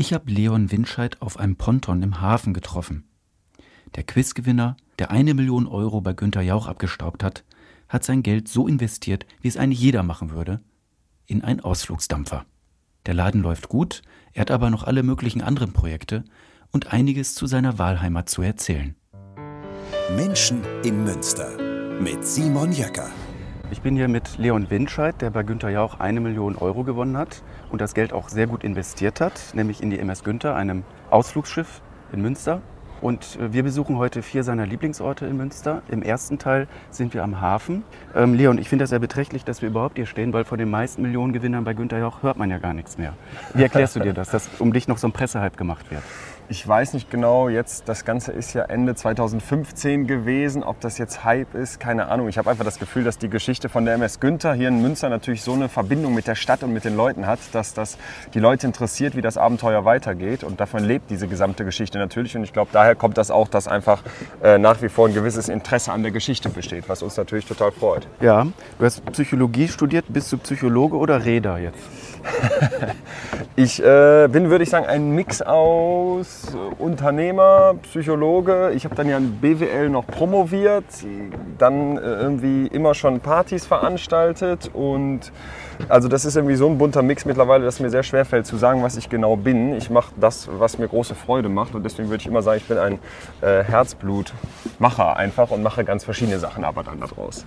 Ich habe Leon Winscheid auf einem Ponton im Hafen getroffen. Der Quizgewinner, der eine Million Euro bei Günter Jauch abgestaubt hat, hat sein Geld so investiert, wie es eigentlich jeder machen würde, in einen Ausflugsdampfer. Der Laden läuft gut, er hat aber noch alle möglichen anderen Projekte und einiges zu seiner Wahlheimat zu erzählen. Menschen im Münster mit Simon Jäcker. Ich bin hier mit Leon Winscheid, der bei Günter Jauch eine Million Euro gewonnen hat und das Geld auch sehr gut investiert hat, nämlich in die MS Günther, einem Ausflugsschiff in Münster. Und äh, wir besuchen heute vier seiner Lieblingsorte in Münster. Im ersten Teil sind wir am Hafen. Ähm, Leon, ich finde das sehr beträchtlich, dass wir überhaupt hier stehen, weil von den meisten Millionengewinnern bei Günter Jauch hört man ja gar nichts mehr. Wie erklärst du dir das, dass um dich noch so ein Pressehype gemacht wird? Ich weiß nicht genau, jetzt das Ganze ist ja Ende 2015 gewesen, ob das jetzt Hype ist, keine Ahnung. Ich habe einfach das Gefühl, dass die Geschichte von der MS Günther hier in Münster natürlich so eine Verbindung mit der Stadt und mit den Leuten hat, dass das die Leute interessiert, wie das Abenteuer weitergeht. Und davon lebt diese gesamte Geschichte natürlich. Und ich glaube, daher kommt das auch, dass einfach äh, nach wie vor ein gewisses Interesse an der Geschichte besteht, was uns natürlich total freut. Ja, du hast Psychologie studiert. Bist du Psychologe oder Räder jetzt? ich äh, bin, würde ich sagen, ein Mix aus Unternehmer, Psychologe. Ich habe dann ja in BWL noch promoviert, dann äh, irgendwie immer schon Partys veranstaltet und also das ist irgendwie so ein bunter Mix mittlerweile, dass mir sehr schwer fällt zu sagen, was ich genau bin. Ich mache das, was mir große Freude macht und deswegen würde ich immer sagen, ich bin ein äh, Herzblutmacher einfach und mache ganz verschiedene Sachen aber dann daraus.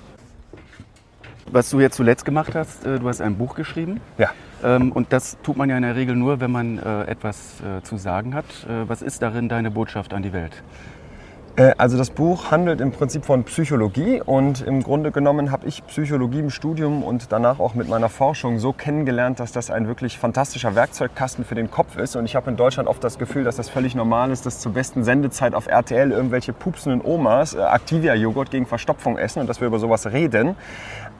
Was du jetzt zuletzt gemacht hast, äh, du hast ein Buch geschrieben. Ja. Ähm, und das tut man ja in der Regel nur, wenn man äh, etwas äh, zu sagen hat. Was ist darin deine Botschaft an die Welt? Also das Buch handelt im Prinzip von Psychologie und im Grunde genommen habe ich Psychologie im Studium und danach auch mit meiner Forschung so kennengelernt, dass das ein wirklich fantastischer Werkzeugkasten für den Kopf ist. Und ich habe in Deutschland oft das Gefühl, dass das völlig normal ist, dass zur besten Sendezeit auf RTL irgendwelche pupsenden Omas Activia-Joghurt gegen Verstopfung essen und dass wir über sowas reden.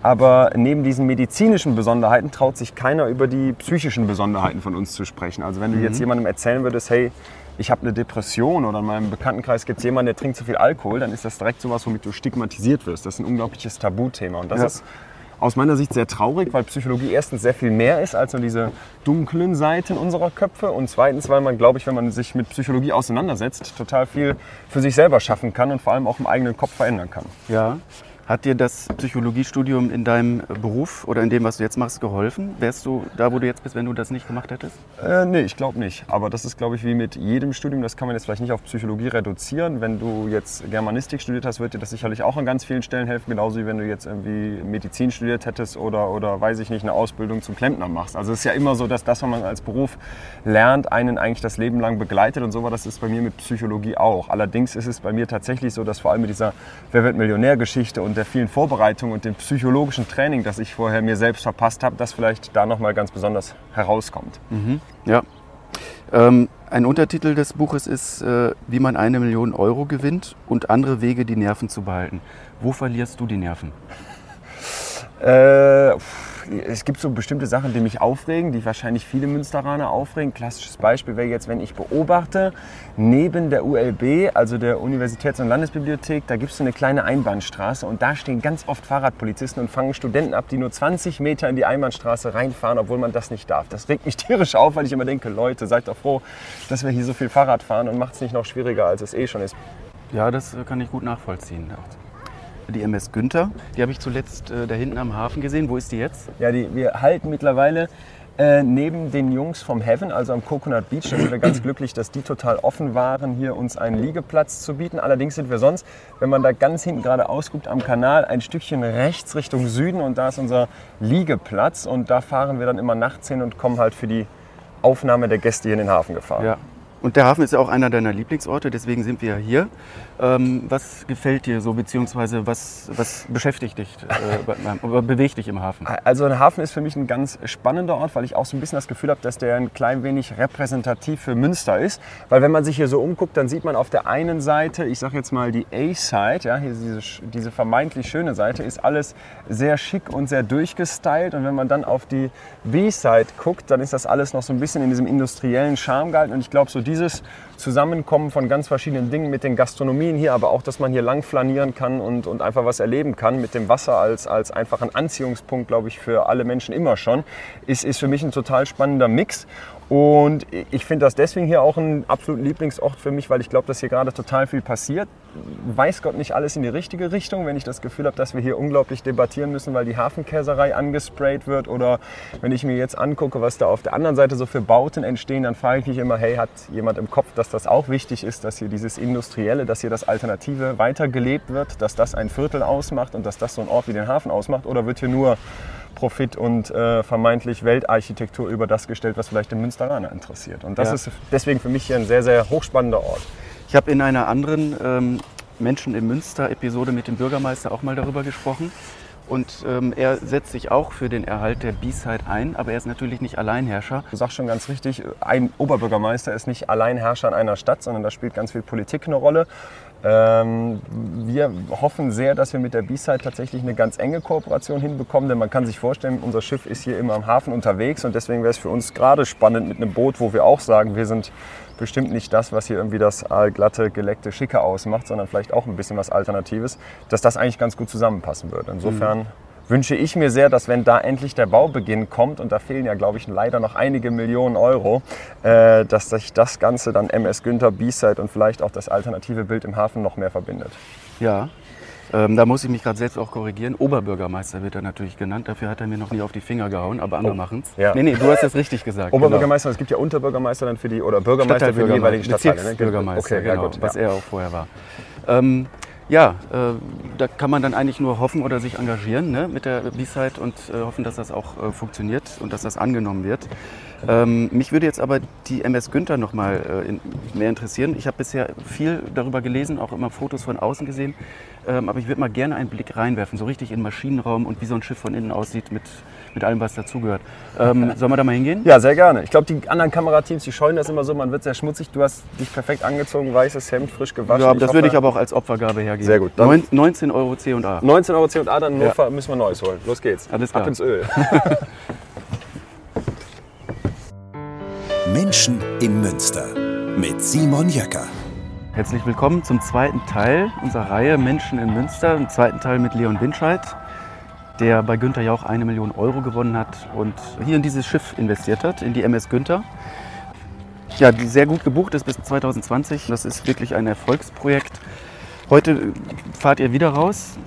Aber neben diesen medizinischen Besonderheiten traut sich keiner über die psychischen Besonderheiten von uns zu sprechen. Also wenn du mhm. jetzt jemandem erzählen würdest, hey, ich habe eine Depression oder in meinem Bekanntenkreis gibt es jemanden, der trinkt zu viel Alkohol, dann ist das direkt sowas, womit du stigmatisiert wirst. Das ist ein unglaubliches Tabuthema. Und das ja. ist aus meiner Sicht sehr traurig, weil Psychologie erstens sehr viel mehr ist als nur diese dunklen Seiten unserer Köpfe und zweitens, weil man, glaube ich, wenn man sich mit Psychologie auseinandersetzt, total viel für sich selber schaffen kann und vor allem auch im eigenen Kopf verändern kann. Ja, hat dir das Psychologiestudium in deinem Beruf oder in dem, was du jetzt machst, geholfen? Wärst du da, wo du jetzt bist, wenn du das nicht gemacht hättest? Äh, nee, ich glaube nicht. Aber das ist, glaube ich, wie mit jedem Studium. Das kann man jetzt vielleicht nicht auf Psychologie reduzieren. Wenn du jetzt Germanistik studiert hast, wird dir das sicherlich auch an ganz vielen Stellen helfen. Genauso wie wenn du jetzt irgendwie Medizin studiert hättest oder, oder weiß ich nicht, eine Ausbildung zum Klempner machst. Also es ist ja immer so, dass das, was man als Beruf lernt, einen eigentlich das Leben lang begleitet. Und so war das ist bei mir mit Psychologie auch. Allerdings ist es bei mir tatsächlich so, dass vor allem mit dieser Wer wird Millionär-Geschichte und und der vielen Vorbereitung und dem psychologischen Training, das ich vorher mir selbst verpasst habe, das vielleicht da nochmal ganz besonders herauskommt. Mhm. Ja. Ähm, ein Untertitel des Buches ist, äh, wie man eine Million Euro gewinnt und andere Wege, die Nerven zu behalten. Wo verlierst du die Nerven? Äh, es gibt so bestimmte Sachen, die mich aufregen, die wahrscheinlich viele Münsteraner aufregen. Klassisches Beispiel wäre jetzt, wenn ich beobachte, neben der ULB, also der Universitäts- und Landesbibliothek, da gibt es so eine kleine Einbahnstraße und da stehen ganz oft Fahrradpolizisten und fangen Studenten ab, die nur 20 Meter in die Einbahnstraße reinfahren, obwohl man das nicht darf. Das regt mich tierisch auf, weil ich immer denke, Leute, seid doch froh, dass wir hier so viel Fahrrad fahren und macht es nicht noch schwieriger, als es eh schon ist. Ja, das kann ich gut nachvollziehen die MS Günther. Die habe ich zuletzt äh, da hinten am Hafen gesehen. Wo ist die jetzt? Ja, die, wir halten mittlerweile äh, neben den Jungs vom Heaven, also am Coconut Beach, da sind wir ganz glücklich, dass die total offen waren, hier uns einen Liegeplatz zu bieten. Allerdings sind wir sonst, wenn man da ganz hinten gerade ausguckt am Kanal, ein Stückchen rechts Richtung Süden und da ist unser Liegeplatz und da fahren wir dann immer nachts hin und kommen halt für die Aufnahme der Gäste hier in den Hafen gefahren. Ja. Und der Hafen ist ja auch einer deiner Lieblingsorte, deswegen sind wir hier. Ähm, was gefällt dir so, beziehungsweise was, was beschäftigt dich äh, oder bewegt dich im Hafen? Also ein Hafen ist für mich ein ganz spannender Ort, weil ich auch so ein bisschen das Gefühl habe, dass der ein klein wenig repräsentativ für Münster ist. Weil wenn man sich hier so umguckt, dann sieht man auf der einen Seite, ich sage jetzt mal die A-Side, ja, hier diese, diese vermeintlich schöne Seite, ist alles sehr schick und sehr durchgestylt. Und wenn man dann auf die B-Side guckt, dann ist das alles noch so ein bisschen in diesem industriellen Charme gehalten. Und ich glaube, so dieses Zusammenkommen von ganz verschiedenen Dingen mit den Gastronomien hier, aber auch, dass man hier lang flanieren kann und, und einfach was erleben kann mit dem Wasser als, als einfach ein Anziehungspunkt, glaube ich, für alle Menschen immer schon, ist, ist für mich ein total spannender Mix. Und ich finde das deswegen hier auch ein absoluter Lieblingsort für mich, weil ich glaube, dass hier gerade total viel passiert. Weiß Gott nicht alles in die richtige Richtung, wenn ich das Gefühl habe, dass wir hier unglaublich debattieren müssen, weil die Hafenkäserei angesprayt wird. Oder wenn ich mir jetzt angucke, was da auf der anderen Seite so für Bauten entstehen, dann frage ich mich immer, hey, hat jemand im Kopf, dass das auch wichtig ist, dass hier dieses Industrielle, dass hier das Alternative weitergelebt wird, dass das ein Viertel ausmacht und dass das so ein Ort wie den Hafen ausmacht? Oder wird hier nur Profit und äh, vermeintlich Weltarchitektur über das gestellt, was vielleicht den Münsteraner interessiert. Und das Ja. ist deswegen für mich hier ein sehr, sehr hochspannender Ort. Ich habe in einer anderen ähm, Menschen im Münster-Episode mit dem Bürgermeister auch mal darüber gesprochen. Und ähm, er setzt sich auch für den Erhalt der B-Side ein, aber er ist natürlich nicht Alleinherrscher. Du sagst schon ganz richtig, ein Oberbürgermeister ist nicht allein Herrscher in einer Stadt, sondern da spielt ganz viel Politik eine Rolle. Ähm, wir hoffen sehr, dass wir mit der B-Side tatsächlich eine ganz enge Kooperation hinbekommen, denn man kann sich vorstellen, unser Schiff ist hier immer am Hafen unterwegs und deswegen wäre es für uns gerade spannend mit einem Boot, wo wir auch sagen, wir sind bestimmt nicht das, was hier irgendwie das aalglatte, geleckte, schicke ausmacht, sondern vielleicht auch ein bisschen was Alternatives, dass das eigentlich ganz gut zusammenpassen würde. Insofern wünsche ich mir sehr, dass wenn da endlich der Baubeginn kommt, und da fehlen ja, glaube ich, leider noch einige Millionen Euro, äh, dass sich das Ganze dann MS Günther, B-Side und vielleicht auch das alternative Bild im Hafen noch mehr verbindet. Ja, ähm, da muss ich mich gerade selbst auch korrigieren. Oberbürgermeister wird er natürlich genannt. Dafür hat er mir noch nie auf die Finger gehauen, aber andere Oh, machen's. ja. Nee, nee, du hast es richtig gesagt. Oberbürgermeister, es gibt ja Unterbürgermeister dann für die, oder Bürgermeister für die jeweiligen Stadtteile. Ne? Bezirksbürgermeister, Okay, ja genau, gut. was ja. er auch vorher war. Ähm, ja, äh, da kann man dann eigentlich nur hoffen oder sich engagieren ne, mit der B-Side und äh, hoffen, dass das auch äh, funktioniert und dass das angenommen wird. Ähm, mich würde jetzt aber die MS Günther noch mal äh, in, mehr interessieren. Ich habe bisher viel darüber gelesen, auch immer Fotos von außen gesehen, ähm, aber ich würde mal gerne einen Blick reinwerfen, so richtig in den Maschinenraum und wie so ein Schiff von innen aussieht mit, mit allem, was dazugehört. Ähm, sollen wir da mal hingehen? Ja, sehr gerne. Ich glaube, die anderen Kamerateams, die scheuen das immer so, man wird sehr schmutzig. Du hast dich perfekt angezogen, weißes Hemd, frisch gewaschen. Ja, das würde ich aber auch als Opfergabe hergeben. Sehr gut. Dann- Neun, 19 Euro C&A. 19 Euro C&A, dann Ja. Müssen wir Neues holen. Los geht's. Alles klar. Ab ins Öl. Menschen im Münster mit Simon Jäcker. Herzlich willkommen zum zweiten Teil unserer Reihe Menschen in Münster. Im zweiten Teil mit Leon Winscheid, der bei Günther Jauch eine Million Euro gewonnen hat und hier in dieses Schiff investiert hat, in die MS Günther. Ja, die sehr gut gebucht ist bis 2020. Das ist wirklich ein Erfolgsprojekt. Heute fahrt ihr wieder raus.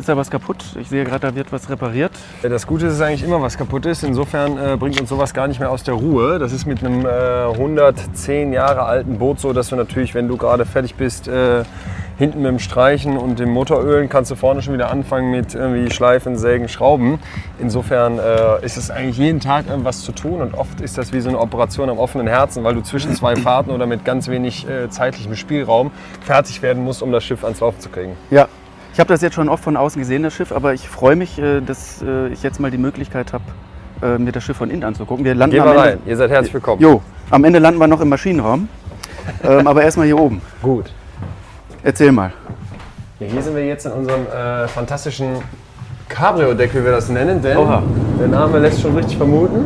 Ist da was kaputt? Ich sehe gerade, da wird was repariert. Das Gute ist eigentlich immer, was kaputt ist. Insofern äh, bringt uns sowas gar nicht mehr aus der Ruhe. Das ist mit einem äh, 110 Jahre alten Boot so, dass du natürlich, wenn du gerade fertig bist, äh, hinten mit dem Streichen und dem Motorölen, kannst du vorne schon wieder anfangen mit irgendwie Schleifen, Sägen, Schrauben. Insofern äh, ist es eigentlich jeden Tag irgendwas zu tun und oft ist das wie so eine Operation am offenen Herzen, weil du zwischen zwei Fahrten oder mit ganz wenig äh, zeitlichem Spielraum fertig werden musst, um das Schiff ans Laufen zu kriegen. Ja, ich habe das jetzt schon oft von außen gesehen, das Schiff, aber ich freue mich, äh, dass äh, ich jetzt mal die Möglichkeit habe, äh, mir das Schiff von innen anzugucken. Wir landen Gehen wir rein. Ihr seid herzlich willkommen. Jo, am Ende landen wir noch im Maschinenraum, ähm, aber erstmal hier oben. Gut. Erzähl mal. Ja, hier sind wir jetzt in unserem äh, fantastischen Cabrio-Deck, wie wir das nennen, denn Oha. der Name lässt schon richtig vermuten.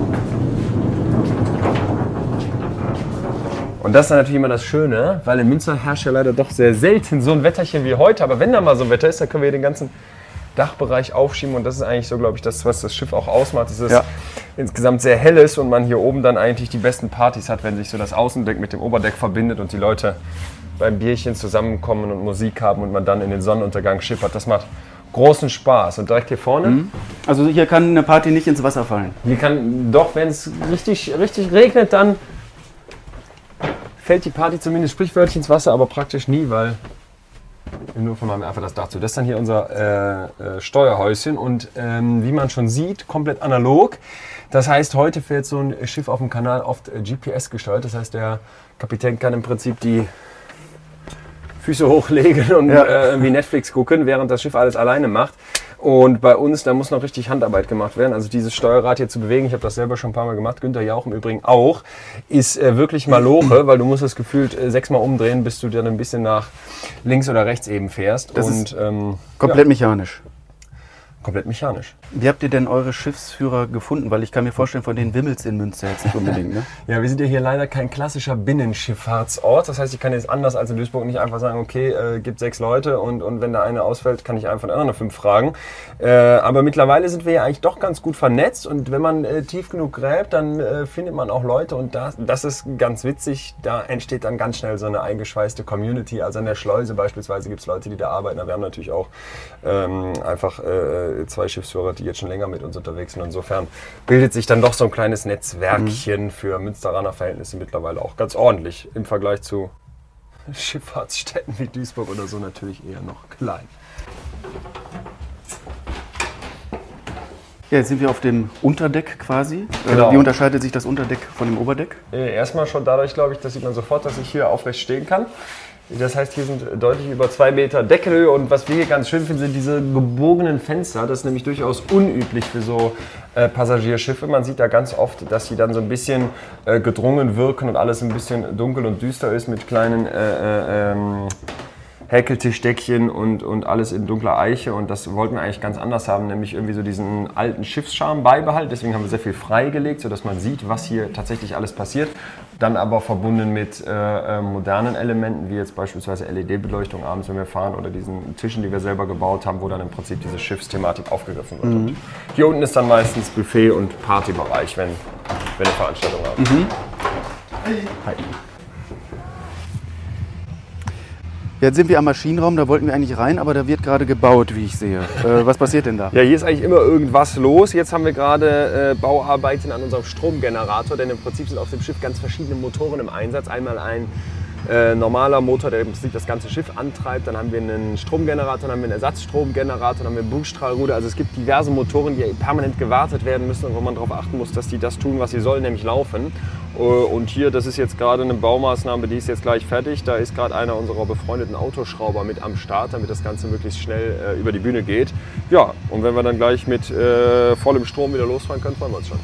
Und das ist dann natürlich immer das Schöne, weil in Münster herrscht ja leider doch sehr selten so ein Wetterchen wie heute. Aber wenn da mal so ein Wetter ist, dann können wir hier den ganzen Dachbereich aufschieben. Und das ist eigentlich so, glaube ich, das, was das Schiff auch ausmacht, dass es Ja. insgesamt sehr hell ist und man hier oben dann eigentlich die besten Partys hat, wenn sich so das Außendeck mit dem Oberdeck verbindet und die Leute beim Bierchen zusammenkommen und Musik haben und man dann in den Sonnenuntergang schippert. Das macht großen Spaß. Und direkt hier vorne, Also hier kann eine Party nicht ins Wasser fallen. hier kann doch, wenn es richtig, richtig regnet, dann fällt die Party zumindest sprichwörtlich ins Wasser, aber praktisch nie, weil im Notfall machen wir einfach das Dach zu. Das ist dann hier unser äh, äh, Steuerhäuschen und ähm, wie man schon sieht, komplett analog. Das heißt, heute fährt so ein Schiff auf dem Kanal oft äh, GPS gesteuert. Das heißt, der Kapitän kann im Prinzip die Füße hochlegen und Ja. äh, irgendwie Netflix gucken, während das Schiff alles alleine macht. Und bei uns, da muss noch richtig Handarbeit gemacht werden. Also dieses Steuerrad hier zu bewegen, ich habe das selber schon ein paar Mal gemacht, Günther Jauch im Übrigen auch, ist äh, wirklich maloche, weil du musst es gefühlt äh, sechsmal umdrehen, bis du dann ein bisschen nach links oder rechts eben fährst. Das und ist ähm, Komplett mechanisch. Komplett mechanisch. Wie habt ihr denn eure Schiffsführer gefunden? Weil ich kann mir vorstellen, von denen Wimmels in Münster jetzt nicht unbedingt. Ne? Ja, wir sind ja hier leider kein klassischer Binnenschifffahrtsort. Das heißt, ich kann jetzt anders als in Duisburg nicht einfach sagen, okay, äh, gibt sechs Leute und, und wenn da einer ausfällt, kann ich einfach den anderen fünf fragen. Äh, aber mittlerweile sind wir ja eigentlich doch ganz gut vernetzt und wenn man äh, tief genug gräbt, dann äh, findet man auch Leute und das, das ist ganz witzig. Da entsteht dann ganz schnell so eine eingeschweißte Community. Also an der Schleuse beispielsweise gibt es Leute, die da arbeiten. Aber wir haben natürlich auch ähm, einfach äh, zwei Schiffsführer, die jetzt schon länger mit uns unterwegs sind. Insofern bildet sich dann doch so ein kleines Netzwerkchen für Münsteraner Verhältnisse mittlerweile auch ganz ordentlich im Vergleich zu Schifffahrtsstädten wie Duisburg oder so natürlich eher noch klein. Ja, jetzt sind wir auf dem Unterdeck quasi. Äh, Genau. Wie unterscheidet sich das Unterdeck von dem Oberdeck? Äh, Erstmal schon dadurch, glaube ich, das sieht man sofort, dass ich hier aufrecht stehen kann. Das heißt, hier sind deutlich über zwei Meter Deckelhöhe und was wir hier ganz schön finden, sind diese gebogenen Fenster. Das ist nämlich durchaus unüblich für so äh, Passagierschiffe. Man sieht da ganz oft, dass sie dann so ein bisschen äh, gedrungen wirken und alles ein bisschen dunkel und düster ist mit kleinen äh, äh, ähm, Häkeltischdeckchen und, und alles in dunkler Eiche und das wollten wir eigentlich ganz anders haben, nämlich irgendwie so diesen alten Schiffscharme beibehalten. Deswegen haben wir sehr viel freigelegt, sodass man sieht, was hier tatsächlich alles passiert. Dann aber verbunden mit äh, äh, modernen Elementen, wie jetzt beispielsweise LED-Beleuchtung abends, wenn wir fahren, oder diesen Tischen, die wir selber gebaut haben, wo dann im Prinzip diese Schiffsthematik aufgegriffen wird. Und hier unten ist dann meistens Buffet und Partybereich, wenn, wenn wir Veranstaltungen haben. Hi. Jetzt sind wir am Maschinenraum, da wollten wir eigentlich rein, aber da wird gerade gebaut, wie ich sehe. Äh, was passiert denn da? Ja, hier ist eigentlich immer irgendwas los. Jetzt haben wir gerade äh, Bauarbeiten an unserem Stromgenerator, denn im Prinzip sind auf dem Schiff ganz verschiedene Motoren im Einsatz. Einmal ein äh, normaler Motor, der im Prinzip das ganze Schiff antreibt. Dann haben wir einen Stromgenerator, dann haben wir einen Ersatzstromgenerator, dann haben wir einen Bugstrahlruder. Also es gibt diverse Motoren, die permanent gewartet werden müssen und wo man darauf achten muss, dass die das tun, was sie sollen, nämlich laufen. Äh, Und hier, das ist jetzt gerade eine Baumaßnahme, die ist jetzt gleich fertig. Da ist gerade einer unserer befreundeten Autoschrauber mit am Start, damit das Ganze möglichst schnell äh, über die Bühne geht. Ja, und wenn wir dann gleich mit äh, vollem Strom wieder losfahren können, freuen wir uns schon.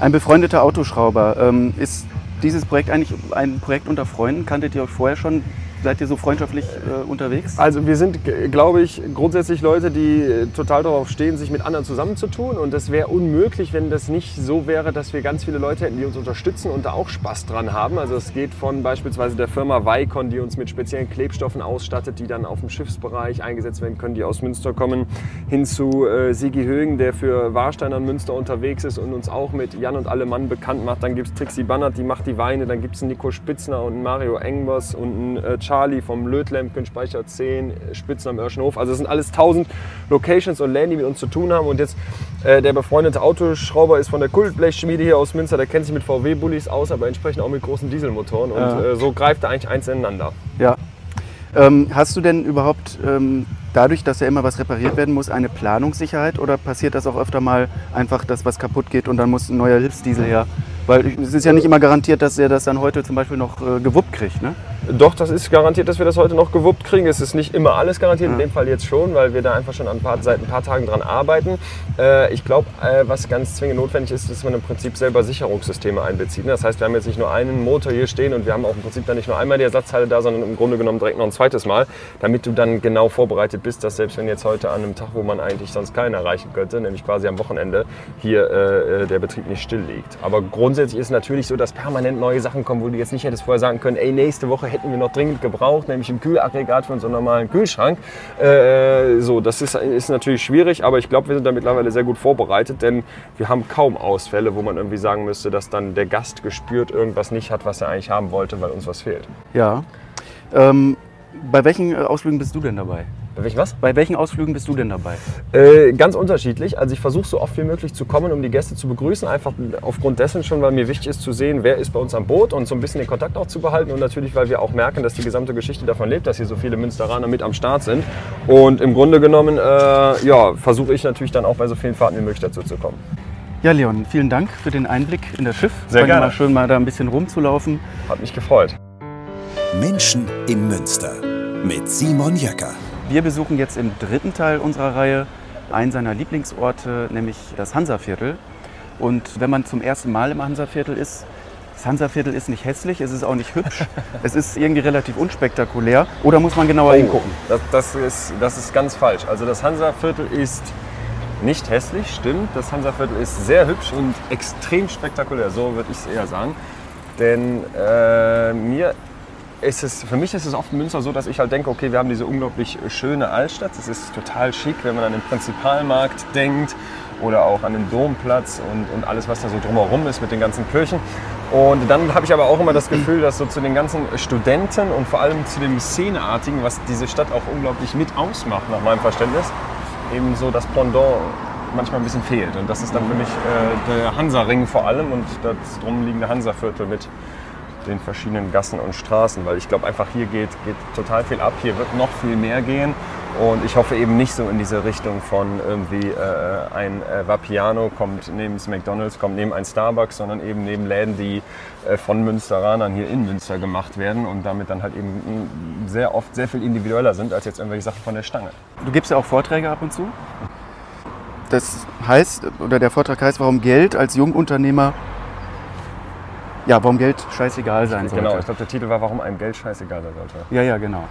Ein befreundeter Autoschrauber. Ähm, ist dieses Projekt eigentlich ein Projekt unter Freunden? Kanntet ihr euch vorher schon? Seid ihr so freundschaftlich äh, unterwegs? Also wir sind, glaube ich, grundsätzlich Leute, die äh, total darauf stehen, sich mit anderen zusammenzutun. Und das wäre unmöglich, wenn das nicht so wäre, dass wir ganz viele Leute hätten, die uns unterstützen und da auch Spaß dran haben. Also es geht von beispielsweise der Firma Vicon, die uns mit speziellen Klebstoffen ausstattet, die dann auf dem Schiffsbereich eingesetzt werden können, die aus Münster kommen, hin zu äh, Sigi Högen, der für Warstein an Münster unterwegs ist und uns auch mit Jan und alle Mann bekannt macht. Dann gibt es Trixie Bannert, die macht die Weine. Dann gibt es Nico Spitzner und Mario Engbers und einen äh, Charlie vom Lötlemken, Speicher 10, äh, Spitzner am Örschenhof. Also es sind alles 1000 Locations und Läden, die mit uns zu tun haben. Und jetzt äh, der befreundete Autoschrauber ist von der Kultblechschmiede hier aus Münster. Der kennt sich mit VW-Bullis aus, aber entsprechend auch mit großen Dieselmotoren. Und Ja. äh, so greift da eigentlich eins ineinander. Ja. Ähm, hast du denn überhaupt ähm, dadurch, dass ja immer was repariert werden muss, eine Planungssicherheit oder passiert das auch öfter mal einfach, dass was kaputt geht und dann muss ein neuer Hilfsdiesel her? Weil es ist ja nicht immer garantiert, dass er das dann heute zum Beispiel noch äh, gewuppt kriegt, ne? Doch, das ist garantiert, dass wir das heute noch gewuppt kriegen. Es ist nicht immer alles garantiert, in dem Fall jetzt schon, weil wir da einfach schon ein paar, seit ein paar Tagen dran arbeiten. Äh, ich glaube, äh, was ganz zwingend notwendig ist, ist, dass man im Prinzip selber Sicherungssysteme einbezieht. ne? Das heißt, wir haben jetzt nicht nur einen Motor hier stehen und wir haben auch im Prinzip dann nicht nur einmal die Ersatzteile da, sondern im Grunde genommen direkt noch ein zweites Mal, damit du dann genau vorbereitet bist, dass selbst wenn jetzt heute an einem Tag, wo man eigentlich sonst keinen erreichen könnte, nämlich quasi am Wochenende, hier äh, äh, der Betrieb nicht still liegt. Aber grundsätzlich ist es natürlich so, dass permanent neue Sachen kommen, wo du jetzt nicht hättest vorher sagen können, ey, nächste Woche hätten wir noch dringend gebraucht, nämlich ein Kühlaggregat für unseren normalen Kühlschrank. Äh, so, das ist, ist natürlich schwierig, aber ich glaube, wir sind da mittlerweile sehr gut vorbereitet, denn wir haben kaum Ausfälle, wo man irgendwie sagen müsste, dass dann der Gast gespürt irgendwas nicht hat, was er eigentlich haben wollte, weil uns was fehlt. Ja. Ähm, bei welchen äh, Ausflügen bist du denn dabei? Bei welchem was? Bei welchen Ausflügen bist du denn dabei? Äh, ganz unterschiedlich. Also ich versuche so oft wie möglich zu kommen, um die Gäste zu begrüßen. Einfach aufgrund dessen schon, weil mir wichtig ist zu sehen, wer ist bei uns am Boot und so ein bisschen den Kontakt auch zu behalten. Und natürlich, weil wir auch merken, dass die gesamte Geschichte davon lebt, dass hier so viele Münsteraner mit am Start sind. Und im Grunde genommen, äh, ja, versuche ich natürlich dann auch bei so vielen Fahrten wie möglich dazu zu kommen. Ja, Leon, vielen Dank für den Einblick in das Schiff. Sehr gerne. Mal schön, mal da ein bisschen rumzulaufen. Hat mich gefreut. Menschen in Münster mit Simon Jäcker. Wir besuchen jetzt im dritten Teil unserer Reihe einen seiner Lieblingsorte, nämlich das Hansaviertel. Und wenn man zum ersten Mal im Hansaviertel ist, das Hansaviertel ist nicht hässlich, es ist auch nicht hübsch, es ist irgendwie relativ unspektakulär. Oder muss man genauer hingucken? Das, das, ist, das ist ganz falsch. Also das Hansa-Viertel ist nicht hässlich, stimmt. Das Hansaviertel ist sehr hübsch und extrem spektakulär, so würde ich es eher sagen. Denn äh, mir ist es, für mich ist es oft in Münster so, dass ich halt denke, okay, wir haben diese unglaublich schöne Altstadt. Es ist total schick, wenn man an den Prinzipalmarkt denkt oder auch an den Domplatz und, und alles, was da so drumherum ist mit den ganzen Kirchen. Und dann habe ich aber auch immer das Gefühl, dass so zu den ganzen Studenten und vor allem zu dem Szeneartigen, was diese Stadt auch unglaublich mit ausmacht, nach meinem Verständnis, eben so das Pendant manchmal ein bisschen fehlt. Und das ist dann für mich äh, der Hansa-Ring vor allem und das drumliegende Hansa-Viertel mit den verschiedenen Gassen und Straßen, weil ich glaube einfach hier geht, geht total viel ab, hier wird noch viel mehr gehen und ich hoffe eben nicht so in diese Richtung von irgendwie äh, ein äh, Vapiano kommt neben das McDonalds, kommt neben ein Starbucks, sondern eben neben Läden, die äh, von Münsteranern hier in Münster gemacht werden und damit dann halt eben sehr oft sehr viel individueller sind als jetzt irgendwelche Sachen von der Stange. Du gibst ja auch Vorträge ab und zu. Das heißt, oder der Vortrag heißt, warum Geld als Jungunternehmer ja, warum Geld scheißegal sein sollte. Genau, ich glaube, der Titel war, warum einem Geld scheißegal sein sollte. Ja, ja, genau. Ja.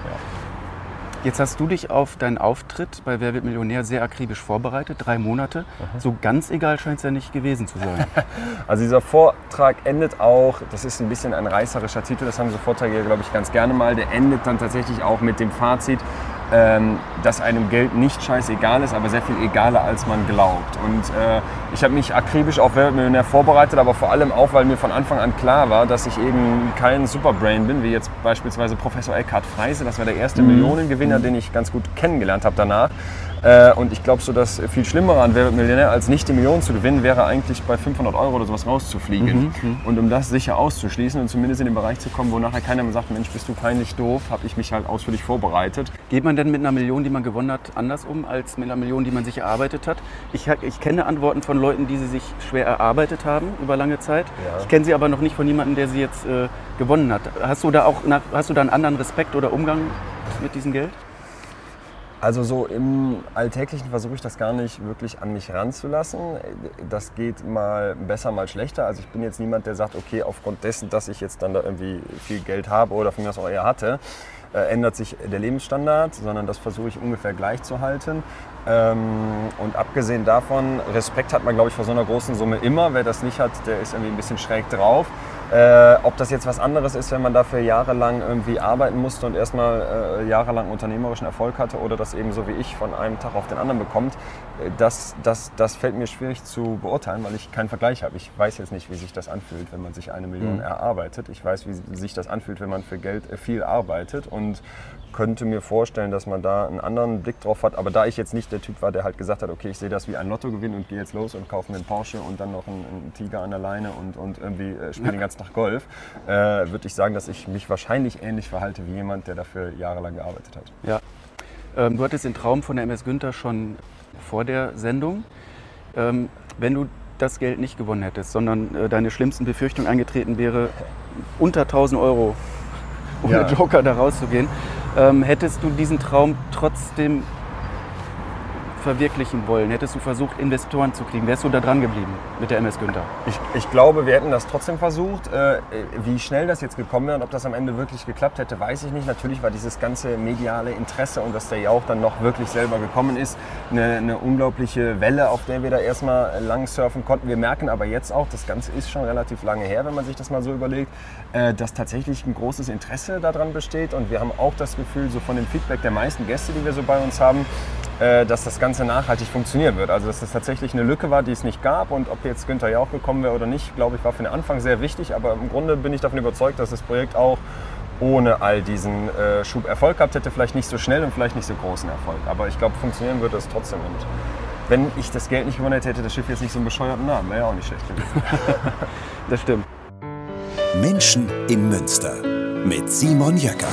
Jetzt hast du dich auf deinen Auftritt bei Wer wird Millionär sehr akribisch vorbereitet, drei Monate. Mhm. So ganz egal scheint es ja nicht gewesen zu sein. also dieser Vortrag endet auch, das ist ein bisschen ein reißerischer Titel, das haben so Vorträge, glaube ich, ganz gerne mal. Der endet dann tatsächlich auch mit dem Fazit, ähm, dass einem Geld nicht scheißegal ist, aber sehr viel egaler, als man glaubt. Und äh, ich habe mich akribisch auf Weltmillionär vorbereitet, aber vor allem auch, weil mir von Anfang an klar war, dass ich eben kein Superbrain bin, wie jetzt beispielsweise Professor Eckhard Freise. Das war der erste mhm. Millionengewinner, den ich ganz gut kennengelernt habe danach. Äh, und ich glaube, so das viel Schlimmere an Wer wird Millionär als nicht die Million zu gewinnen, wäre eigentlich bei 500 Euro oder sowas rauszufliegen. Mhm, mhm, und um das sicher auszuschließen und zumindest in den Bereich zu kommen, wo nachher keiner mehr sagt, Mensch, bist du peinlich doof, habe ich mich halt ausführlich vorbereitet. Geht man denn mit einer Million, die man gewonnen hat, anders um als mit einer Million, die man sich erarbeitet hat? Ich, ich kenne Antworten von Leuten, die sie sich schwer erarbeitet haben über lange Zeit. Ja. Ich kenne sie aber noch nicht von jemandem, der sie jetzt äh, gewonnen hat. Hast du da auch hast du da einen anderen Respekt oder Umgang mit diesem Geld? Also so im Alltäglichen versuche ich das gar nicht wirklich an mich ranzulassen. Das geht mal besser, mal schlechter. Also ich bin jetzt niemand, der sagt, okay, aufgrund dessen, dass ich jetzt dann da irgendwie viel Geld habe oder von mir aus auch eher hatte, äh, ändert sich der Lebensstandard, sondern das versuche ich ungefähr gleich zu halten. Ähm, und abgesehen davon, Respekt hat man, glaube ich, vor so einer großen Summe immer. Wer das nicht hat, der ist irgendwie ein bisschen schräg drauf. Äh, ob das jetzt was anderes ist, wenn man dafür jahrelang irgendwie arbeiten musste und erstmal äh, jahrelang unternehmerischen Erfolg hatte oder das eben so wie ich von einem Tag auf den anderen bekommt, äh, das, das, das fällt mir schwierig zu beurteilen, weil ich keinen Vergleich habe. Ich weiß jetzt nicht, wie sich das anfühlt, wenn man sich eine Million mhm. erarbeitet. Ich weiß, wie sich das anfühlt, wenn man für Geld äh, viel arbeitet und könnte mir vorstellen, dass man da einen anderen Blick drauf hat. Aber da ich jetzt nicht der Typ war, der halt gesagt hat, okay, ich sehe das wie ein Lottogewinn und gehe jetzt los und kaufe mir einen Porsche und dann noch einen, einen Tiger an der Leine und, und irgendwie äh, spiele den ganzen Tag Golf, äh, würde ich sagen, dass ich mich wahrscheinlich ähnlich verhalte wie jemand, der dafür jahrelang gearbeitet hat. Ja. Ähm, du hattest den Traum von der MS Günther schon vor der Sendung. Ähm, wenn du das Geld nicht gewonnen hättest, sondern äh, deine schlimmsten Befürchtungen eingetreten wäre, unter 1000 Euro ohne ja. Joker da rauszugehen, ähm, hättest du diesen Traum trotzdem verwirklichen wollen? Hättest du versucht, Investoren zu kriegen? Wärst du da dran geblieben mit der MS Günther? Ich, ich glaube, wir hätten das trotzdem versucht. Äh, wie schnell das jetzt gekommen wäre und ob das am Ende wirklich geklappt hätte, weiß ich nicht. Natürlich war dieses ganze mediale Interesse und dass der Jauch dann noch wirklich selber gekommen ist, eine, eine unglaubliche Welle, auf der wir da erstmal lang surfen konnten. Wir merken aber jetzt auch, das Ganze ist schon relativ lange her, wenn man sich das mal so überlegt, äh, dass tatsächlich ein großes Interesse daran besteht. Und wir haben auch das Gefühl, so von dem Feedback der meisten Gäste, die wir so bei uns haben, äh, dass das Ganze nachhaltig funktionieren wird. Also dass das tatsächlich eine Lücke war, die es nicht gab. Und ob jetzt Günther Jauch gekommen wäre oder nicht, glaube ich, war für den Anfang sehr wichtig. Aber im Grunde bin ich davon überzeugt, dass das Projekt auch ohne all diesen äh, Schub Erfolg gehabt hätte. Vielleicht nicht so schnell und vielleicht nicht so großen Erfolg. Aber ich glaube, funktionieren würde es trotzdem. Und wenn ich das Geld nicht gewonnen hätte, hätte das Schiff jetzt nicht so einen bescheuerten Namen. Wäre ja auch nicht schlecht gewesen. das stimmt. Menschen in Münster mit Simon Jäcker.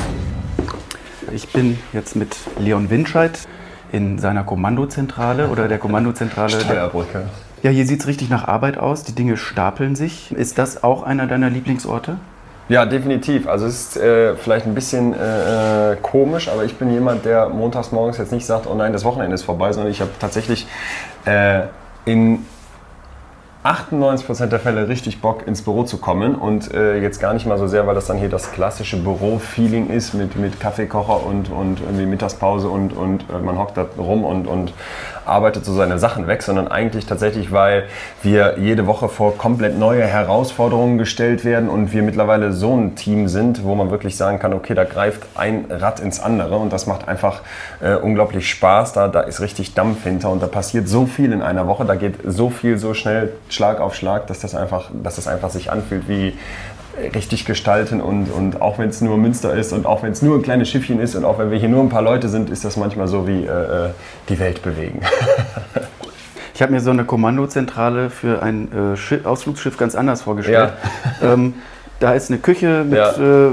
Ich bin jetzt mit Leon Winscheid in seiner Kommandozentrale oder der Kommandozentrale. Steuerbrücke. Ja, hier sieht es richtig nach Arbeit aus. Die Dinge stapeln sich. Ist das auch einer deiner Lieblingsorte? Ja, definitiv. Also es ist äh, vielleicht ein bisschen äh, äh komisch, aber ich bin jemand, der montags morgens jetzt nicht sagt, oh nein, das Wochenende ist vorbei, sondern ich habe tatsächlich äh, in 98% der Fälle richtig Bock ins Büro zu kommen. Und äh, jetzt gar nicht mal so sehr, weil das dann hier das klassische Büro-Feeling ist mit, mit Kaffeekocher und, und irgendwie Mittagspause und, und äh, man hockt da rum und, und arbeitet so seine Sachen weg, sondern eigentlich tatsächlich, weil wir jede Woche vor komplett neue Herausforderungen gestellt werden und wir mittlerweile so ein Team sind, wo man wirklich sagen kann, okay, da greift ein Rad ins andere und das macht einfach äh, unglaublich Spaß. Da, da ist richtig Dampf hinter und da passiert so viel in einer Woche, da geht so viel so schnell Schlag auf Schlag, dass das einfach, dass das einfach sich anfühlt wie richtig gestalten und, und auch wenn es nur Münster ist und auch wenn es nur ein kleines Schiffchen ist und auch wenn wir hier nur ein paar Leute sind, ist das manchmal so wie äh, äh die Welt bewegen. ich habe mir so eine Kommandozentrale für ein äh, Ausflugsschiff ganz anders vorgestellt. Ja. Ähm, da ist eine Küche mit ja. äh,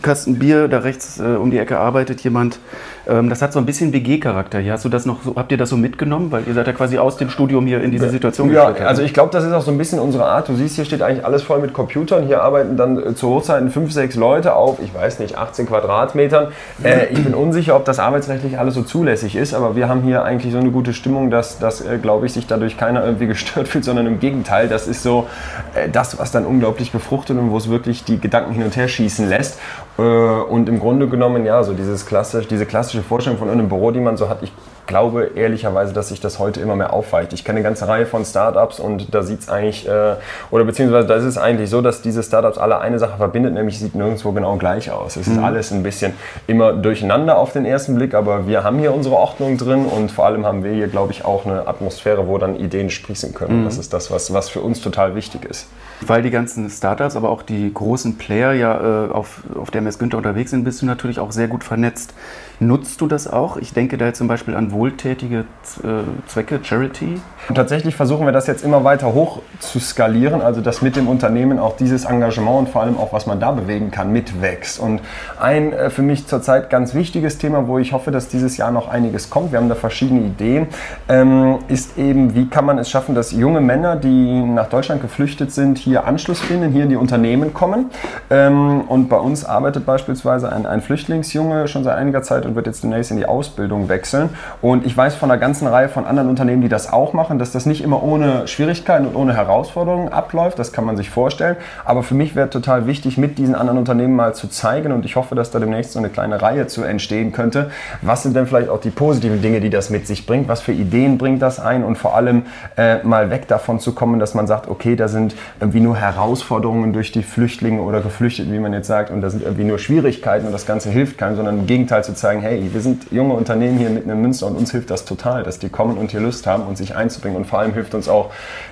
Kasten Bier, da rechts äh, um die Ecke arbeitet jemand. Ähm, das hat so ein bisschen WG-Charakter hier. Hast du das noch so, habt ihr das so mitgenommen? Weil ihr seid ja quasi aus dem Studium hier in diese Situation Ja, also ich glaube, das ist auch so ein bisschen unsere Art. Du siehst, hier steht eigentlich alles voll mit Computern. Hier arbeiten dann äh, zu Hochzeiten fünf, sechs Leute auf, ich weiß nicht, 18 Quadratmetern. Äh, ich bin unsicher, ob das arbeitsrechtlich alles so zulässig ist, aber wir haben hier eigentlich so eine gute Stimmung, dass, dass äh, glaube ich, sich dadurch keiner irgendwie gestört fühlt, sondern im Gegenteil, das ist so äh, das, was dann unglaublich befruchtet und wo es wirklich die Gedanken hin und her schießen lässt. Äh, und im Grunde genommen, ja, so dieses klassisch, diese klassische Vorstellung von einem Büro, die man so hat, ich glaube ehrlicherweise, dass sich das heute immer mehr aufweicht. Ich kenne eine ganze Reihe von Startups und da sieht es eigentlich, äh, oder beziehungsweise da ist es eigentlich so, dass diese Startups alle eine Sache verbindet, nämlich sieht nirgendwo genau gleich aus. Es mhm. ist alles ein bisschen immer durcheinander auf den ersten Blick, aber wir haben hier unsere Ordnung drin und vor allem haben wir hier, glaube ich, auch eine Atmosphäre, wo dann Ideen sprießen können. Mhm. Das ist das, was, was für uns total wichtig ist. Weil die ganzen Startups, aber auch die großen Player ja äh, auf, auf der MS Günther unterwegs sind, bist du natürlich auch sehr gut vernetzt. Nutzt du das auch? Ich denke da jetzt zum Beispiel an wohltätige äh, Zwecke, Charity. Und tatsächlich versuchen wir das jetzt immer weiter hoch zu skalieren, also dass mit dem Unternehmen auch dieses Engagement und vor allem auch, was man da bewegen kann, mitwächst. Und ein äh, für mich zurzeit ganz wichtiges Thema, wo ich hoffe, dass dieses Jahr noch einiges kommt, wir haben da verschiedene Ideen, ähm, ist eben, wie kann man es schaffen, dass junge Männer, die nach Deutschland geflüchtet sind, hier Anschluss finden, hier in die Unternehmen kommen. Ähm, und bei uns arbeitet beispielsweise ein, ein Flüchtlingsjunge schon seit einiger Zeit und wird jetzt demnächst in die Ausbildung wechseln. Und ich weiß von einer ganzen Reihe von anderen Unternehmen, die das auch machen, dass das nicht immer ohne Schwierigkeiten und ohne Herausforderungen abläuft. Das kann man sich vorstellen. Aber für mich wäre total wichtig, mit diesen anderen Unternehmen mal zu zeigen und ich hoffe, dass da demnächst so eine kleine Reihe zu entstehen könnte. Was sind denn vielleicht auch die positiven Dinge, die das mit sich bringt? Was für Ideen bringt das ein? Und vor allem äh, mal weg davon zu kommen, dass man sagt, okay, da sind irgendwie nur Herausforderungen durch die Flüchtlinge oder Geflüchteten, wie man jetzt sagt, und da sind irgendwie nur Schwierigkeiten und das Ganze hilft keinem, sondern im Gegenteil zu zeigen, hey, wir sind junge Unternehmen hier mitten in Münster und uns hilft das total, dass die kommen und hier Lust haben und sich einzubringen. Und vor allem hilft uns auch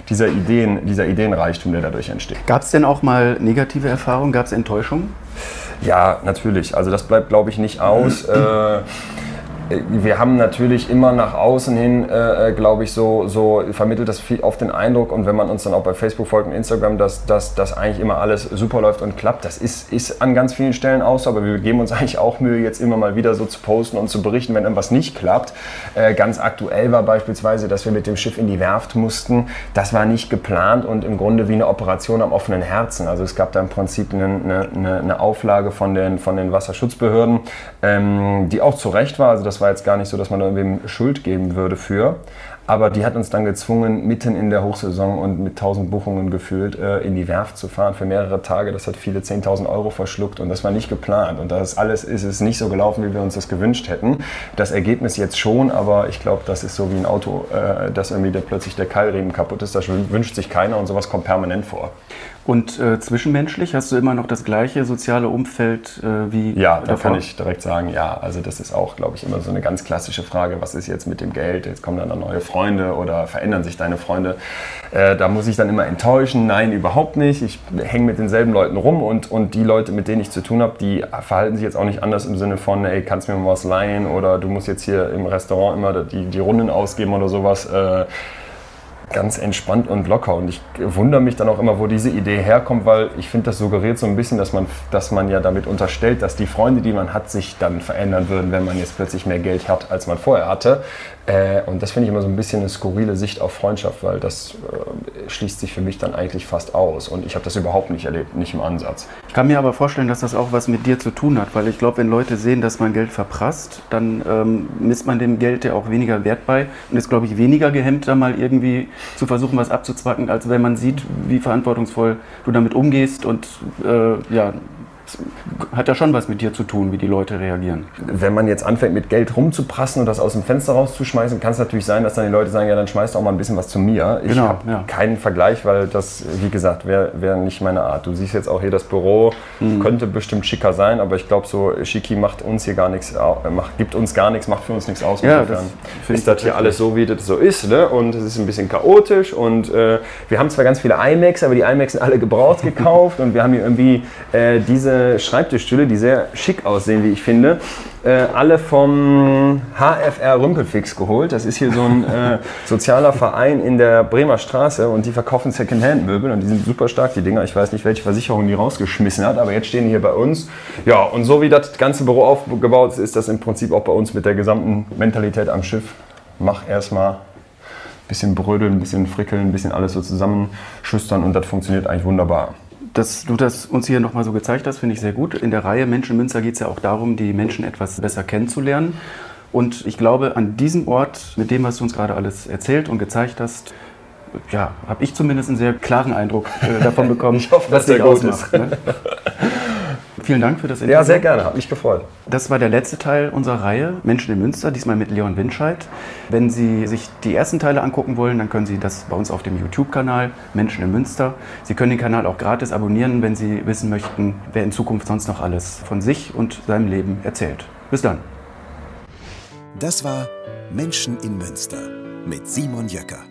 dieser, Ideen, dieser Ideenreichtum, der dadurch entsteht. Gab es denn auch mal negative Erfahrungen? Gab es Enttäuschungen? Ja, natürlich. Also das bleibt, glaube ich, nicht aus. äh, wir haben natürlich immer nach außen hin, äh, äh glaube ich, so, so vermittelt das auf den Eindruck und wenn man uns dann auch bei Facebook folgt und Instagram, dass, dass, dass eigentlich immer alles super läuft und klappt. Das ist, ist an ganz vielen Stellen auch so, aber wir geben uns eigentlich auch Mühe, jetzt immer mal wieder so zu posten und zu berichten, wenn irgendwas nicht klappt. Äh, ganz aktuell war beispielsweise, dass wir mit dem Schiff in die Werft mussten. Das war nicht geplant und im Grunde wie eine Operation am offenen Herzen. Also es gab da im Prinzip eine, eine, eine Auflage von den, von den Wasserschutzbehörden, ähm, die auch zu Recht war. Also das war jetzt gar nicht so, dass man da irgendwem Schuld geben würde für. Aber die hat uns dann gezwungen, mitten in der Hochsaison und mit 1000 Buchungen gefühlt äh, in die Werft zu fahren für mehrere Tage. Das hat viele 10.000 Euro verschluckt und das war nicht geplant. Und das alles ist es nicht so gelaufen, wie wir uns das gewünscht hätten. Das Ergebnis jetzt schon, aber ich glaube, das ist so wie ein Auto, äh, dass irgendwie der, plötzlich der Keilriemen kaputt ist. Das wünscht sich keiner und sowas kommt permanent vor. Und äh, zwischenmenschlich hast du immer noch das gleiche soziale Umfeld äh, wie Ja, da kann ich direkt sagen, ja. Also das ist auch, glaube ich, immer so eine ganz klassische Frage, was ist jetzt mit dem Geld? Jetzt kommen dann neue Freunde oder verändern sich deine Freunde? Äh, da muss ich dann immer enttäuschen, nein, überhaupt nicht. Ich hänge mit denselben Leuten rum und, und die Leute, mit denen ich zu tun habe, die verhalten sich jetzt auch nicht anders im Sinne von, ey, kannst du mir mal was leihen oder du musst jetzt hier im Restaurant immer die, die Runden ausgeben oder sowas äh, ganz entspannt und locker. Und ich wundere mich dann auch immer, wo diese Idee herkommt, weil ich finde, das suggeriert so ein bisschen, dass man, dass man ja damit unterstellt, dass die Freunde, die man hat, sich dann verändern würden, wenn man jetzt plötzlich mehr Geld hat, als man vorher hatte. Äh, und das finde ich immer so ein bisschen eine skurrile Sicht auf Freundschaft, weil das äh, schließt sich für mich dann eigentlich fast aus. Und ich habe das überhaupt nicht erlebt, nicht im Ansatz. Ich kann mir aber vorstellen, dass das auch was mit dir zu tun hat, weil ich glaube, wenn Leute sehen, dass man Geld verprasst, dann ähm, misst man dem Geld ja auch weniger Wert bei und ist, glaube ich, weniger gehemmt, da mal irgendwie zu versuchen, was abzuzwacken, als wenn man sieht, wie verantwortungsvoll du damit umgehst und äh, ja, hat ja schon was mit dir zu tun, wie die Leute reagieren. Wenn man jetzt anfängt mit Geld rumzuprassen und das aus dem Fenster rauszuschmeißen, kann es natürlich sein, dass dann die Leute sagen, ja, dann schmeißt auch mal ein bisschen was zu mir. Ich Genau, habe ja. keinen Vergleich, weil das, wie gesagt, wäre wär nicht meine Art. Du siehst jetzt auch hier das Büro, Mhm. könnte bestimmt schicker sein, aber ich glaube, so Schicki macht uns hier gar nichts, äh, macht, gibt uns gar nichts, macht für uns nichts aus. Ja, Insofern das ist das hier alles so, wie das so ist. Ne? Und es ist ein bisschen chaotisch und äh, wir haben zwar ganz viele iMacs, aber die iMacs sind alle gebraucht gekauft und wir haben hier irgendwie äh, diese Schreibtischstühle, die sehr schick aussehen, wie ich finde, äh, alle vom HFR Rümpelfix geholt. Das ist hier so ein äh, sozialer Verein in der Bremer Straße und die verkaufen Secondhand-Möbel und die sind super stark, die Dinger. Ich weiß nicht, welche Versicherung die rausgeschmissen hat, aber jetzt stehen die hier bei uns. Ja, und so wie das ganze Büro aufgebaut ist, ist das im Prinzip auch bei uns mit der gesamten Mentalität am Schiff. Mach erstmal bisschen brödeln, ein bisschen frickeln, ein bisschen alles so zusammenschustern und das funktioniert eigentlich wunderbar. Dass du das uns hier nochmal so gezeigt hast, finde ich sehr gut. In der Reihe Menschen in Münster geht es ja auch darum, die Menschen etwas besser kennenzulernen. Und ich glaube, an diesem Ort, mit dem, was du uns gerade alles erzählt und gezeigt hast, ja, habe ich zumindest einen sehr klaren Eindruck äh, davon bekommen, Ich hoffe, dass der gut ausmacht, Ne? Vielen Dank für das Interview. Ja, sehr gerne, hat mich gefreut. Das war der letzte Teil unserer Reihe Menschen in Münster, diesmal mit Leon Winscheid. Wenn Sie sich die ersten Teile angucken wollen, dann können Sie das bei uns auf dem YouTube-Kanal Menschen in Münster. Sie können den Kanal auch gratis abonnieren, wenn Sie wissen möchten, wer in Zukunft sonst noch alles von sich und seinem Leben erzählt. Bis dann. Das war Menschen in Münster mit Simon Jöcker.